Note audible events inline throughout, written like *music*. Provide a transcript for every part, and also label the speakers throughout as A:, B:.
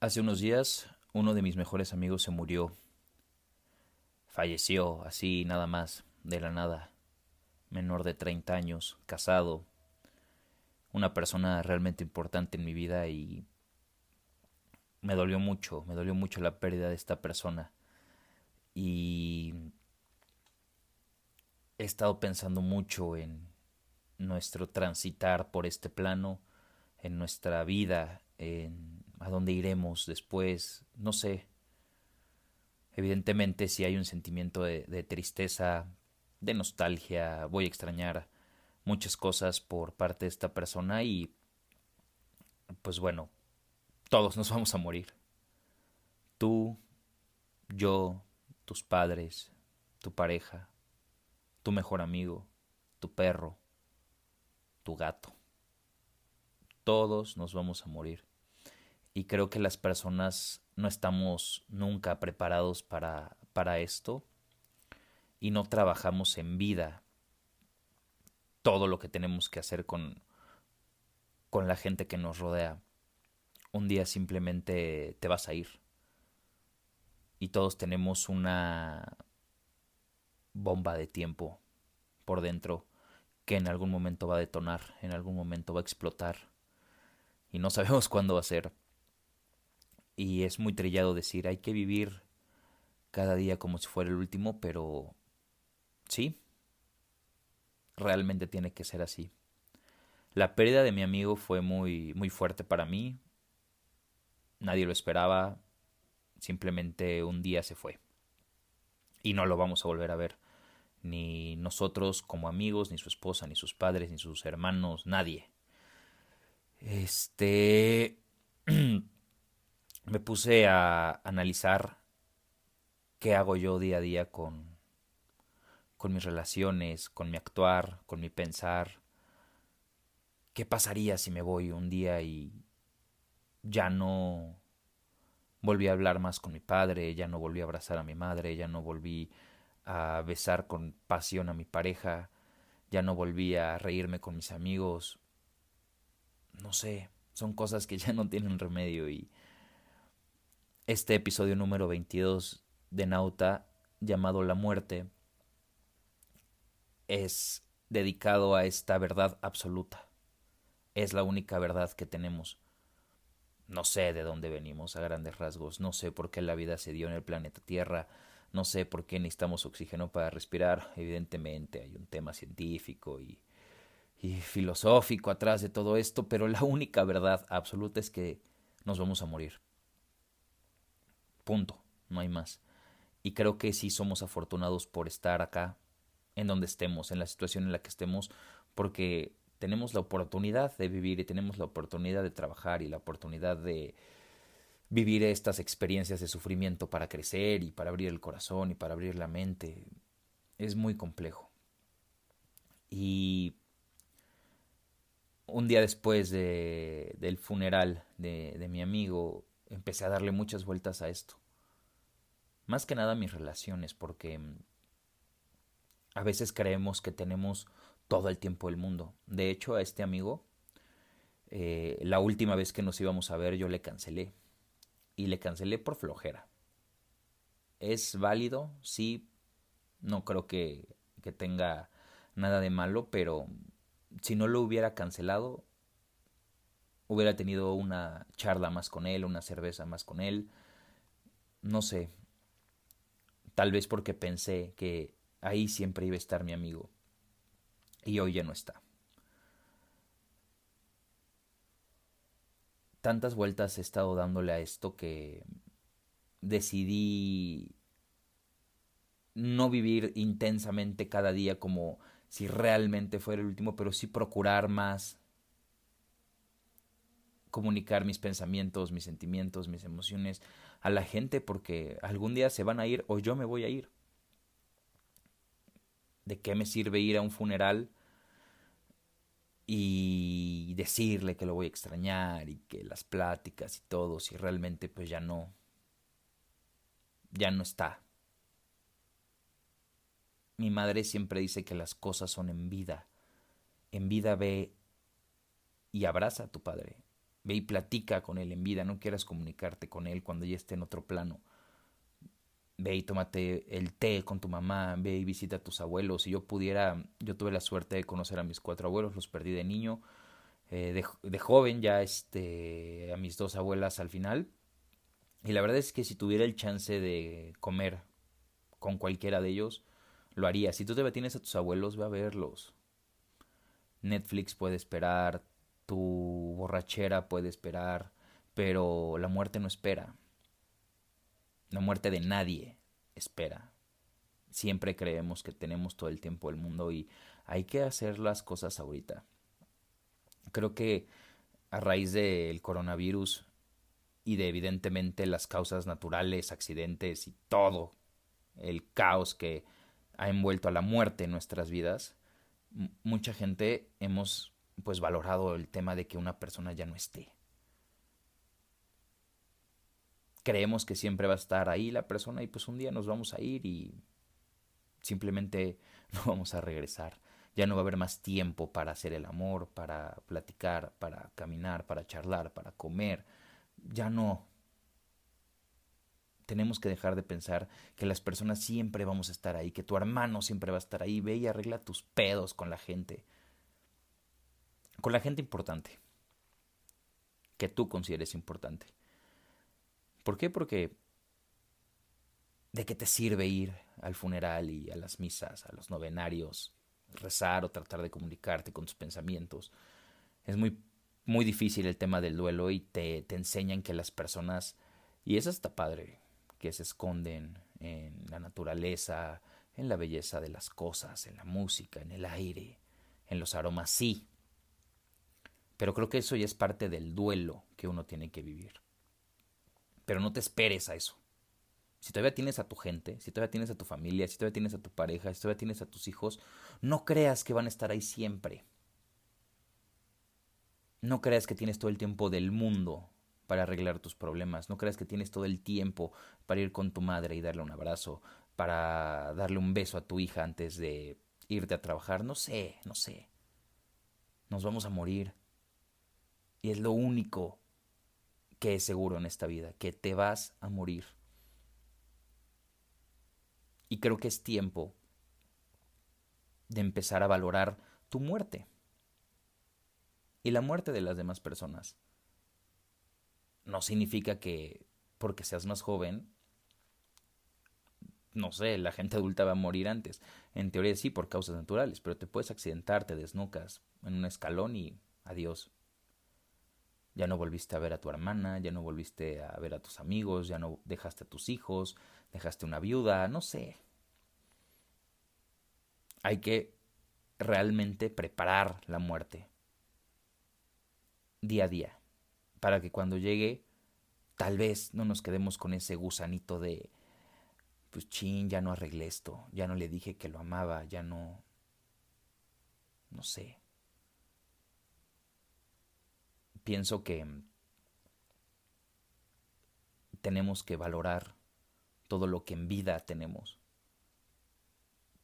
A: Hace unos días uno de mis mejores amigos se murió. Falleció así nada más, de la nada. Menor de 30 años, casado. Una persona realmente importante en mi vida y me dolió mucho, me dolió mucho la pérdida de esta persona. Y he estado pensando mucho en nuestro transitar por este plano, en nuestra vida, en a dónde iremos después, no sé. Evidentemente si hay un sentimiento de, de tristeza, de nostalgia, voy a extrañar muchas cosas por parte de esta persona y pues bueno, todos nos vamos a morir. Tú, yo, tus padres, tu pareja, tu mejor amigo, tu perro, tu gato. Todos nos vamos a morir y creo que las personas no estamos nunca preparados para, para esto y no trabajamos en vida todo lo que tenemos que hacer con, con la gente que nos rodea. Un día simplemente te vas a ir. Y todos tenemos una bomba de tiempo por dentro que en algún momento va a detonar, en algún momento va a explotar. Y no sabemos *laughs* cuándo va a ser. Y es muy trillado decir, hay que vivir cada día como si fuera el último, pero sí, realmente tiene que ser así. La pérdida de mi amigo fue muy, muy fuerte para mí. Nadie lo esperaba. Simplemente un día se fue. Y no lo vamos a volver a ver. Ni nosotros como amigos, ni su esposa, ni sus padres, ni sus hermanos, nadie. Este... *clears throat* me puse a analizar qué hago yo día a día con, con mis relaciones, con mi actuar, con mi pensar. ¿Qué pasaría si me voy un día y ya no volví a hablar más con mi padre, ya no volví a abrazar a mi madre, ya no volví a besar con pasión a mi pareja, ya no volví a reírme con mis amigos? No sé, son cosas que ya no tienen remedio y este episodio número 22 de Nauta llamado La muerte es dedicado a esta verdad absoluta. Es la única verdad que tenemos. No sé de dónde venimos a grandes rasgos, no sé por qué la vida se dio en el planeta Tierra, no sé por qué necesitamos oxígeno para respirar. Evidentemente hay un tema científico y, y filosófico atrás de todo esto, pero la única verdad absoluta es que nos vamos a morir. Punto, no hay más. Y creo que sí somos afortunados por estar acá, en donde estemos, en la situación en la que estemos, porque tenemos la oportunidad de vivir y tenemos la oportunidad de trabajar y la oportunidad de vivir estas experiencias de sufrimiento para crecer y para abrir el corazón y para abrir la mente. Es muy complejo. Y un día después de, del funeral de mi amigo, empecé a darle muchas vueltas a esto. Más que nada mis relaciones, porque mm, a veces creemos que tenemos todo el tiempo del mundo. De hecho, a este amigo, eh, la última vez que nos íbamos a ver, yo le cancelé. Y le cancelé por flojera. ¿Es válido? Sí. No creo que, que tenga nada de malo, pero si no lo hubiera cancelado, hubiera tenido una charla más con él, una cerveza más con él. No sé. Tal vez porque pensé que ahí siempre iba a estar mi amigo. Y hoy ya no está. Tantas vueltas he estado dándole a esto que decidí no vivir intensamente cada día como si realmente fuera el último, pero sí procurar más comunicar mis pensamientos, mis sentimientos, mis emociones a la gente porque algún día se van a ir o yo me voy a ir. ¿De qué me sirve ir a un funeral y decirle que lo voy a extrañar y que las pláticas y todo si realmente pues ya no ya no está? Mi madre siempre dice que las cosas son en vida. En vida ve y abraza a tu padre Ve y platica con él en vida, no quieras comunicarte con él cuando ya esté en otro plano. Ve y tómate el té con tu mamá, ve y visita a tus abuelos. Si yo pudiera, yo tuve la suerte de conocer a mis cuatro abuelos, los perdí de niño, eh, de, joven ya este, a mis dos abuelas al final. Y la verdad es que si tuviera el chance de comer con cualquiera de ellos, lo haría. Si tú te tienes a tus abuelos, ve a verlos. Netflix puede esperar, tu borrachera puede esperar, pero la muerte no espera. La muerte de nadie espera. Siempre creemos que tenemos todo el tiempo del mundo y hay que hacer las cosas ahorita. Creo que a raíz del coronavirus y de evidentemente las causas naturales, accidentes y todo el caos que ha envuelto a la muerte en nuestras vidas, mucha gente hemos pues valorado el tema de que una persona ya no esté. Creemos que siempre va a estar ahí la persona y pues un día nos vamos a ir y simplemente *laughs* no vamos a regresar. Ya no va a haber más tiempo para hacer el amor, para platicar, para caminar, para charlar, para comer. Ya no. Tenemos que dejar de pensar que las personas siempre vamos a estar ahí, que tu hermano siempre va a estar ahí. Ve y arregla tus pedos con la gente con la gente importante, que tú consideres importante. ¿Por qué? Porque ¿de qué te sirve ir al funeral y a las misas, a los novenarios, rezar o tratar de comunicarte con tus pensamientos? Es muy, muy difícil el tema del duelo y te, te enseñan que las personas, y eso está padre, que se esconden en la naturaleza, en la belleza de las cosas, en la música, en el aire, en los aromas, sí, pero creo que eso ya es parte del duelo que uno tiene que vivir. Pero no te esperes a eso. Si todavía tienes a tu gente, si todavía tienes a tu familia, si todavía tienes a tu pareja, si todavía tienes a tus hijos, no creas que van a estar ahí siempre. No creas que tienes todo el tiempo del mundo para arreglar tus problemas. No creas que tienes todo el tiempo para ir con tu madre y darle un abrazo, para darle un beso a tu hija antes de irte a trabajar. No sé, no sé. Nos vamos a morir. Y es lo único que es seguro en esta vida, que te vas a morir. Y creo que es tiempo de empezar a valorar tu muerte y la muerte de las demás personas. No significa que porque seas más joven, no sé, la gente adulta va a morir antes. En teoría sí, por causas naturales, pero te puedes accidentar, te desnucas en un escalón y adiós ya no volviste a ver a tu hermana, ya no volviste a ver a tus amigos, ya no dejaste a tus hijos, dejaste una viuda, no sé. Hay que realmente preparar la muerte día a día, para que cuando llegue, tal vez no nos quedemos con ese gusanito de, pues chin, ya no arreglé esto, ya no le dije que lo amaba, ya no, no sé. Pienso que tenemos que valorar todo lo que en vida tenemos,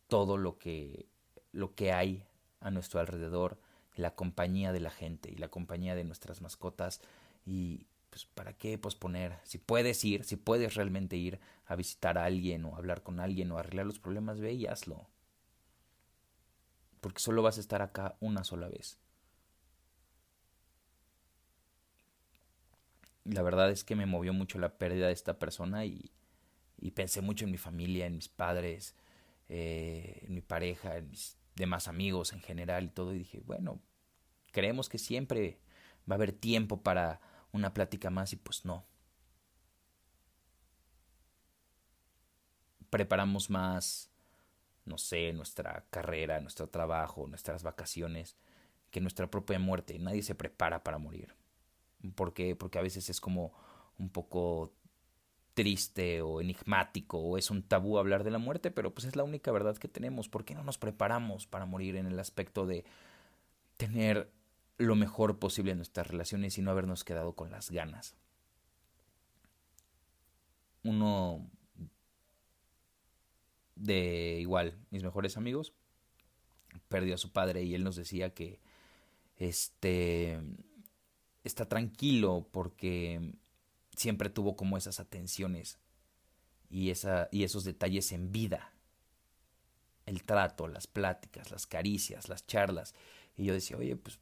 A: todo lo que, lo que hay a nuestro alrededor, la compañía de la gente y la compañía de nuestras mascotas y pues para qué posponer, si puedes ir, si puedes realmente ir a visitar a alguien o hablar con alguien o arreglar los problemas, ve y hazlo. Porque solo vas a estar acá una sola vez. La verdad es que me movió mucho la pérdida de esta persona y, pensé mucho en mi familia, en mis padres, eh, en mi pareja, en mis demás amigos en general y todo. Y dije, bueno, creemos que siempre va a haber tiempo para una plática más y pues no. Preparamos más, no sé, nuestra carrera, nuestro trabajo, nuestras vacaciones, que nuestra propia muerte. Nadie se prepara para morir. ¿Por Porque a veces es como un poco triste o enigmático o es un tabú hablar de la muerte, pero pues es la única verdad que tenemos. ¿Por qué no nos preparamos para morir en el aspecto de tener lo mejor posible en nuestras relaciones y no habernos quedado con las ganas? Uno de igual, mis mejores amigos, perdió a su padre y él nos decía que este está tranquilo porque siempre tuvo como esas atenciones y, esa, y esos detalles en vida. El trato, las pláticas, las caricias, las charlas. Y yo decía, oye, pues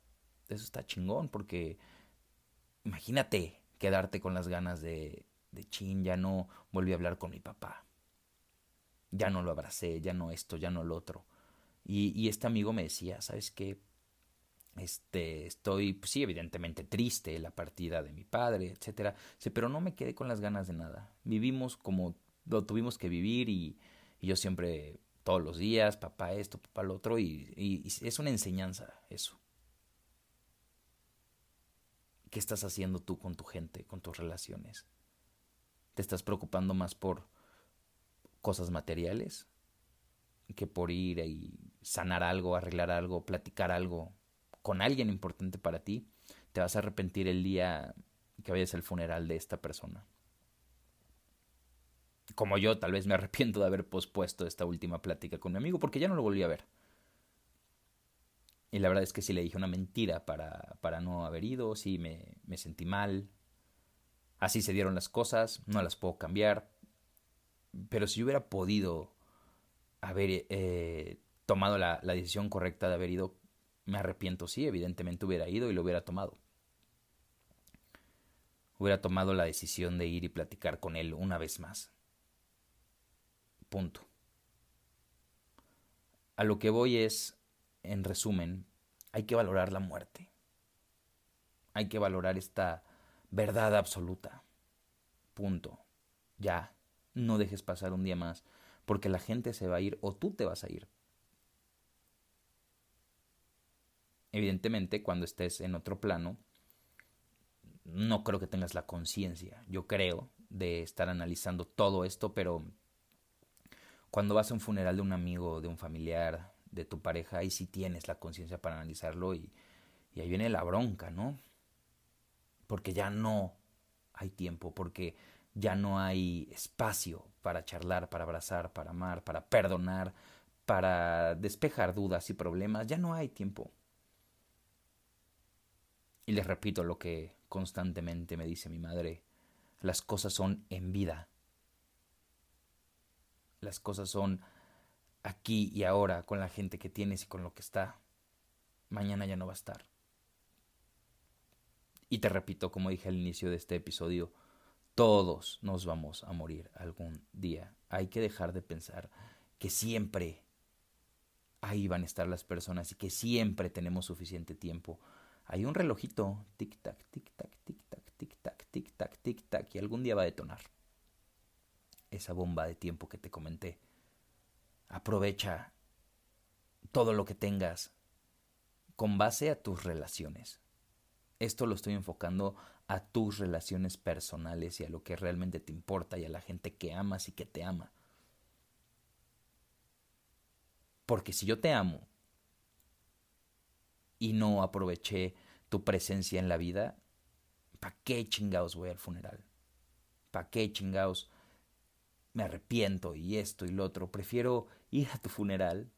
A: eso está chingón porque imagínate quedarte con las ganas de, de chin, ya no volví a hablar con mi papá. Ya no lo abracé, ya no esto, ya no lo otro. Y, y este amigo me decía, ¿sabes qué? Este, estoy, pues sí, evidentemente triste, la partida de mi padre, etcétera. pero no me quedé con las ganas de nada. Vivimos como lo tuvimos que vivir y, yo siempre, todos los días, papá esto, papá lo otro, y, y es una enseñanza eso. ¿Qué estás haciendo tú con tu gente, con tus relaciones? ¿Te estás preocupando más por cosas materiales que por ir y sanar algo, arreglar algo, platicar algo con alguien importante para ti? Te vas a arrepentir el día que vayas al funeral de esta persona. Como yo, tal vez me arrepiento de haber pospuesto esta última plática con mi amigo porque ya no lo volví a ver. Y la verdad es que sí le dije una mentira para, para no haber ido, sí me, me sentí mal. Así se dieron las cosas, no las puedo cambiar. Pero si yo hubiera podido haber eh, tomado la, la decisión correcta de haber ido, me arrepiento, sí, evidentemente hubiera ido y lo hubiera tomado. Hubiera tomado la decisión de ir y platicar con él una vez más. Punto. A lo que voy es, en resumen, hay que valorar la muerte. Hay que valorar esta verdad absoluta. Punto. Ya. No dejes pasar un día más, porque la gente se va a ir o tú te vas a ir. Evidentemente, cuando estés en otro plano, no creo que tengas la conciencia, yo creo, de estar analizando todo esto, pero cuando vas a un funeral de un amigo, de un familiar, de tu pareja, ahí sí tienes la conciencia para analizarlo y, y ahí viene la bronca, ¿no? Porque ya no hay tiempo, porque ya no hay espacio para charlar, para abrazar, para amar, para perdonar, para despejar dudas y problemas, ya no hay tiempo. Y les repito lo que constantemente me dice mi madre, las cosas son en vida. Las cosas son aquí y ahora con la gente que tienes y con lo que está. Mañana ya no va a estar. Y te repito, como dije al inicio de este episodio, todos nos vamos a morir algún día. Hay que dejar de pensar que siempre ahí van a estar las personas y que siempre tenemos suficiente tiempo. Hay un relojito, tic-tac, tic-tac, tic-tac, tic-tac, tic-tac, tic-tac, y algún día va a detonar. Esa bomba de tiempo que te comenté Aprovecha todo lo que tengas con base a tus relaciones. Esto lo estoy enfocando a tus relaciones personales y a lo que realmente te importa y a la gente que amas y que te ama. Porque si yo te amo y no aproveché tu presencia en la vida, ¿para qué chingados voy al funeral? ¿Para qué chingados me arrepiento y esto y lo otro? Prefiero ir a tu funeral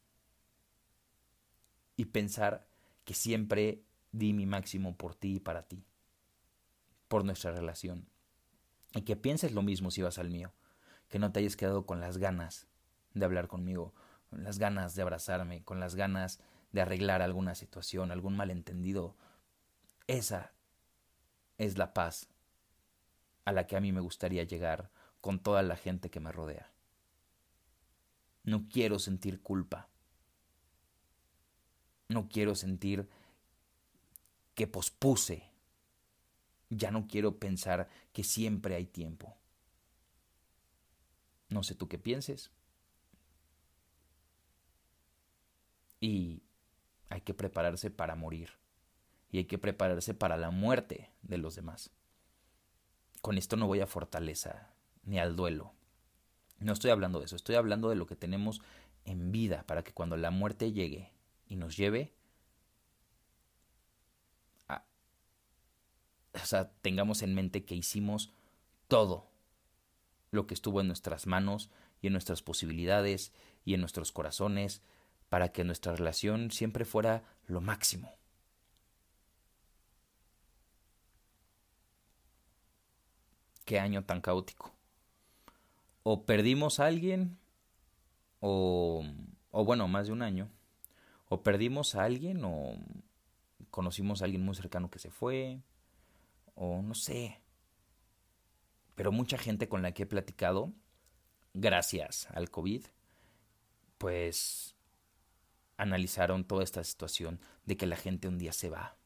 A: y pensar que siempre di mi máximo por ti y para ti, por nuestra relación. Y que pienses lo mismo si vas al mío, que no te hayas quedado con las ganas de hablar conmigo, con las ganas de abrazarme, con las ganas de arreglar alguna situación, algún malentendido. Esa es la paz a la que a mí me gustaría llegar con toda la gente que me rodea. No quiero sentir culpa. No quiero sentir que pospuse. Ya no quiero pensar que siempre hay tiempo. No sé tú qué pienses. Y hay que prepararse para morir. Y hay que prepararse para la muerte de los demás. Con esto no voy a fortaleza ni al duelo. No estoy hablando de eso, estoy hablando de lo que tenemos en vida para que cuando la muerte llegue y nos lleve, o sea, tengamos en mente que hicimos todo lo que estuvo en nuestras manos y en nuestras posibilidades y en nuestros corazones para que nuestra relación siempre fuera lo máximo. qué año tan caótico. O perdimos a alguien, o, o bueno, más de un año. O perdimos a alguien, o conocimos a alguien muy cercano que se fue, o no sé. Pero mucha gente con la que he platicado, gracias al COVID, pues analizaron toda esta situación de que la gente un día se va.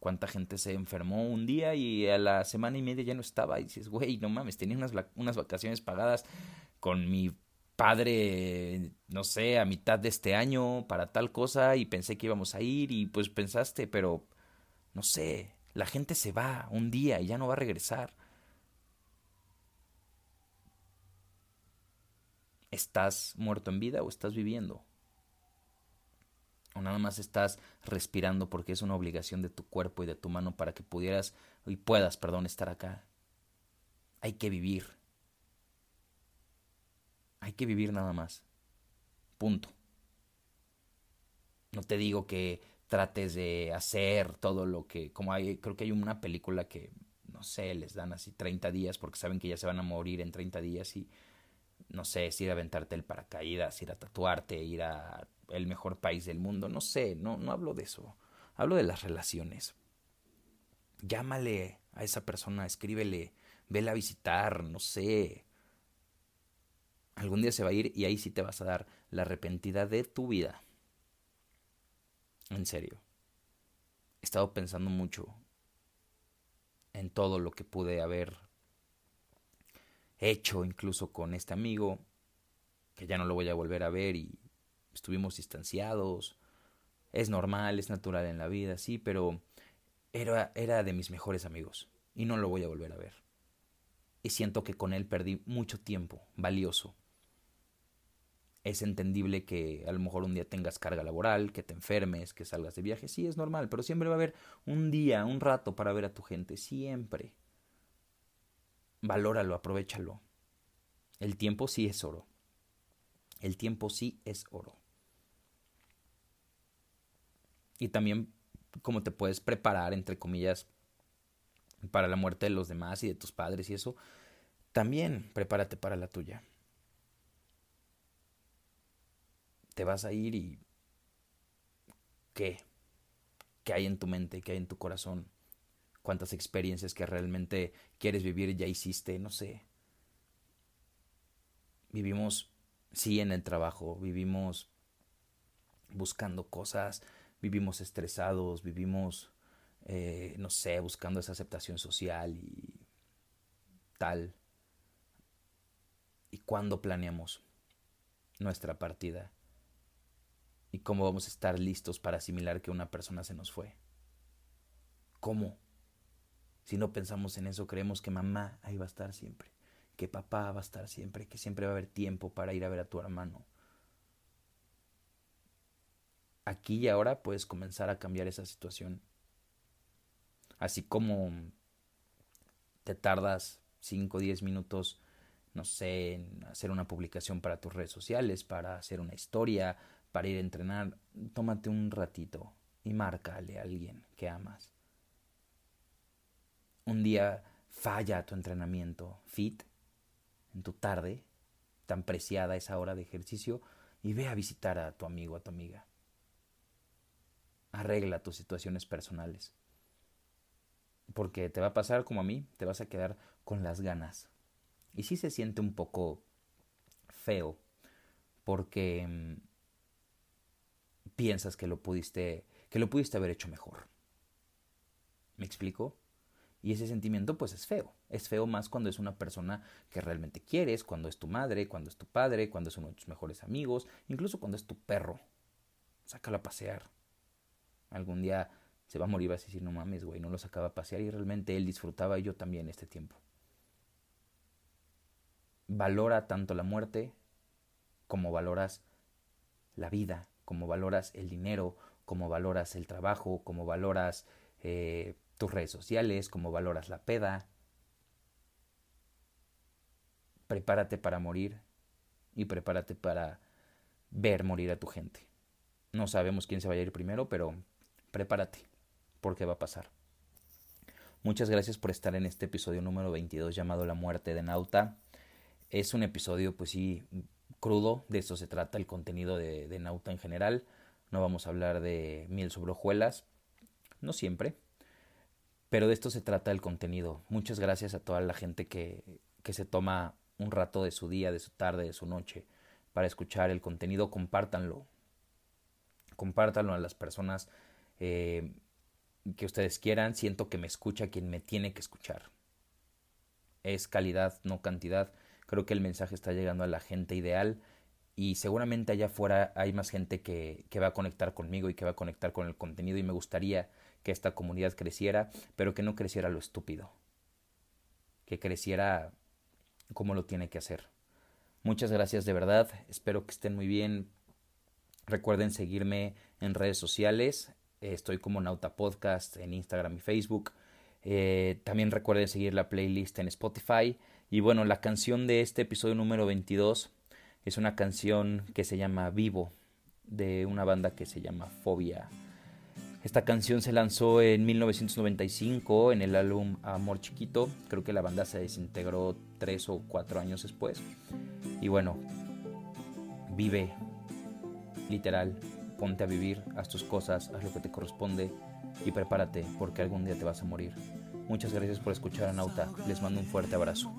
A: Cuánta gente se enfermó un día y a la semana y media ya no estaba. Y dices, güey, no mames, tenía unas, unas vacaciones pagadas con mi padre, no sé, a mitad de este año para tal cosa y pensé que íbamos a ir y pues pensaste, pero no sé, la gente se va un día y ya no va a regresar. ¿Estás muerto en vida o estás viviendo? O nada más estás respirando porque es una obligación de tu cuerpo y de tu mano para que pudieras y puedas, perdón, estar acá. Hay que vivir. Hay que vivir nada más. Punto. No te digo que trates de hacer todo lo que, como hay, creo que hay una película que, no sé, les dan así 30 días porque saben que ya se van a morir en 30 días y, no sé, es ir a aventarte el paracaídas, ir a tatuarte, ir a el mejor país del mundo, no sé, no, no hablo de eso, hablo de las relaciones. Llámale a esa persona, escríbele, vela a visitar, no sé. Algún día se va a ir y ahí sí te vas a dar la arrepentida de tu vida. En serio. He estado pensando mucho en todo lo que pude haber hecho incluso con este amigo, que ya no lo voy a volver a ver y estuvimos distanciados. Es normal, es natural en la vida, sí, pero era, era de mis mejores amigos y no lo voy a volver a ver. Y siento que con él perdí mucho tiempo, valioso. Es entendible que a lo mejor un día tengas carga laboral, que te enfermes, que salgas de viaje, sí, es normal, pero siempre va a haber un día, un rato para ver a tu gente, siempre. Valóralo, aprovechalo. El tiempo sí es oro. El tiempo sí es oro. Y también cómo te puedes preparar, entre comillas, para la muerte de los demás y de tus padres y eso, también prepárate para la tuya. Te vas a ir y... ¿Qué? ¿Qué hay en tu mente? ¿Qué hay en tu corazón? ¿Cuántas experiencias que realmente quieres vivir ya hiciste? No sé. Vivimos, sí, en el trabajo, vivimos buscando cosas, vivimos estresados, vivimos, eh, no sé, buscando esa aceptación social y tal. ¿Y cuándo planeamos nuestra partida? ¿Y cómo vamos a estar listos para asimilar que una persona se nos fue? ¿Cómo? Si no pensamos en eso, creemos que mamá ahí va a estar siempre, que papá va a estar siempre, que siempre va a haber tiempo para ir a ver a tu hermano aquí y ahora puedes comenzar a cambiar esa situación. Así como te tardas 5 o 10 minutos, no sé, en hacer una publicación para tus redes sociales, para hacer una historia, para ir a entrenar, tómate un ratito y márcale a alguien que amas. Un día falla tu entrenamiento fit en tu tarde, tan preciada esa hora de ejercicio, y ve a visitar a tu amigo, a tu amiga. Arregla tus situaciones personales. Porque te va a pasar como a mí, te vas a quedar con las ganas. Y sí se siente un poco feo, porque mm, piensas que lo pudiste, que lo pudiste haber hecho mejor. ¿Me explico? Y ese sentimiento pues es feo. Es feo más cuando es una persona que realmente quieres, cuando es tu madre, cuando es tu padre, cuando es uno de tus mejores amigos, incluso cuando es tu perro. Sácalo a pasear algún día se va a morir, vas a decir, no mames, güey, no lo sacaba a pasear y realmente él disfrutaba y yo también este tiempo. Valora tanto la muerte como valoras la vida, como valoras el dinero, como valoras el trabajo, como valoras eh, tus redes sociales, como valoras la peda. Prepárate para morir y prepárate para ver morir a tu gente. No sabemos quién se va a ir primero, pero prepárate, porque va a pasar.
B: Muchas gracias por estar en este episodio número 22 llamado La muerte de Nauta. Es un episodio, pues sí, crudo, de eso se trata el contenido de, Nauta en general. No vamos a hablar de miel sobre hojuelas, no siempre, pero de esto se trata el contenido. Muchas gracias a toda la gente que, que se toma un rato de su día, de su tarde, de su noche para escuchar el contenido. Compártanlo. Compártanlo a las personas eh, que ustedes quieran. Siento que me escucha quien me tiene que escuchar. Es calidad, no cantidad. Creo que el mensaje está llegando a la gente ideal y seguramente allá afuera hay más gente que, que, va a conectar conmigo y que va a conectar con el contenido y me gustaría que esta comunidad creciera, pero que no creciera lo estúpido, que creciera como lo tiene que hacer. Muchas gracias de verdad, espero que estén muy bien. Recuerden seguirme en redes sociales, estoy como Nauta Podcast en Instagram y Facebook. Eh, también recuerden seguir la playlist en Spotify. Y bueno, la canción de este episodio número 22 es una canción que se llama Vivo, de una banda que se llama Fobia. Esta canción se lanzó en 1995 en el álbum Amor Chiquito. Creo que la banda se desintegró tres o cuatro años después. Y bueno, vive, literal, ponte a vivir, haz tus cosas, haz lo que te corresponde y prepárate porque algún día te vas a morir. Muchas gracias por escuchar a Nauta. Les mando un fuerte abrazo.